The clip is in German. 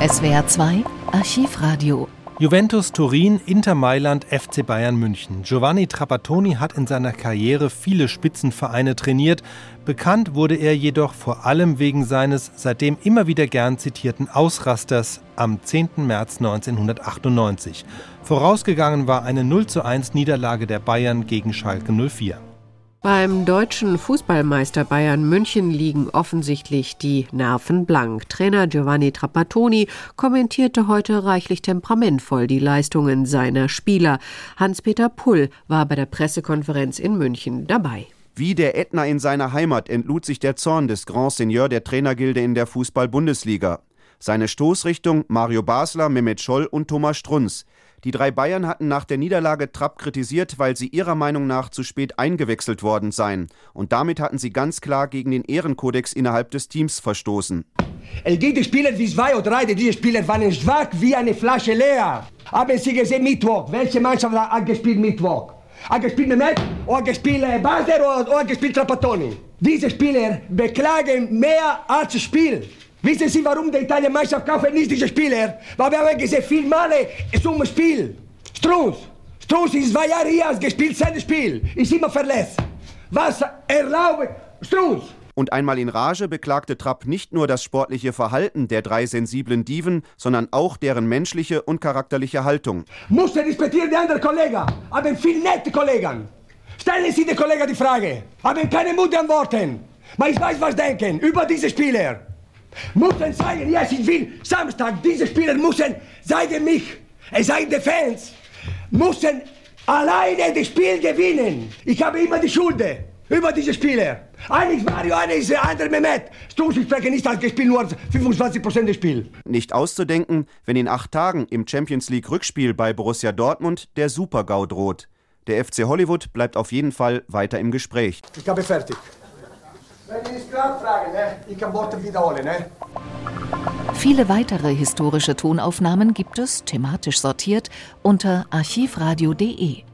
SWR 2 Archivradio. Juventus Turin, Inter Mailand, FC Bayern München. Giovanni Trapattoni hat in seiner Karriere viele Spitzenvereine trainiert. Bekannt wurde er jedoch vor allem wegen seines seitdem immer wieder gern zitierten Ausrasters am 10. März 1998. Vorausgegangen war eine 0 zu 1 Niederlage der Bayern gegen Schalke 04. Beim deutschen Fußballmeister Bayern München liegen offensichtlich die Nerven blank. Trainer Giovanni Trapattoni kommentierte heute reichlich temperamentvoll die Leistungen seiner Spieler. Hans-Peter Pull war bei der Pressekonferenz in München dabei. Wie der Ätna in seiner Heimat entlud sich der Zorn des Grand Seigneur der Trainergilde in der Fußball-Bundesliga. Seine Stoßrichtung Mario Basler, Mehmet Scholl und Thomas Strunz. Die drei Bayern hatten nach der Niederlage Trapp kritisiert, weil sie ihrer Meinung nach zu spät eingewechselt worden seien. Und damit hatten sie ganz klar gegen den Ehrenkodex innerhalb des Teams verstoßen. Es gibt Spieler wie zwei oder drei, diese Spieler waren schwach wie eine Flasche leer. Haben Sie gesehen Mittwoch? Welche Mannschaft hat gespielt Mittwoch? Hat gespielt Mehmet, oder gespielt Basler oder, oder gespielt Trapattoni? Diese Spieler beklagen mehr als Spiel. Wissen Sie, warum die Italien-Mannschaft kauft nicht diese Spieler? Weil wir haben gesehen, viel Male zum Spiel. Strunz. Strunz ist zwei Jahre hier, hat gespielt, sein Spiel. Ist immer verletzt. Was erlaubt Strunz? Und einmal in Rage beklagte Trapp nicht nur das sportliche Verhalten der drei sensiblen Diven, sondern auch deren menschliche und charakterliche Haltung. Muss respektieren die anderen Kollegen, haben viel nette Kollegen. Stellen Sie den Kollegen die Frage, haben keine Mut antworten. Aber ich weiß, was denken über diese Spieler. Müssen sagen, ja, ich will Samstag, diese Spieler müssen, sagen mich, es sagen die Fans, müssen alleine das Spiel gewinnen. Ich habe immer die Schuld über diese Spieler. Einer ist Mario, einer ist der andere Mehmet. Stoß, ich spreche nicht als gespielt, nur 25% des Spiels. Nicht auszudenken, wenn in acht Tagen im Champions League Rückspiel bei Borussia Dortmund der Super-GAU droht. Der FC Hollywood bleibt auf jeden Fall weiter im Gespräch. Ich habe fertig. Viele weitere historische Tonaufnahmen gibt es, thematisch sortiert, unter archivradio.de.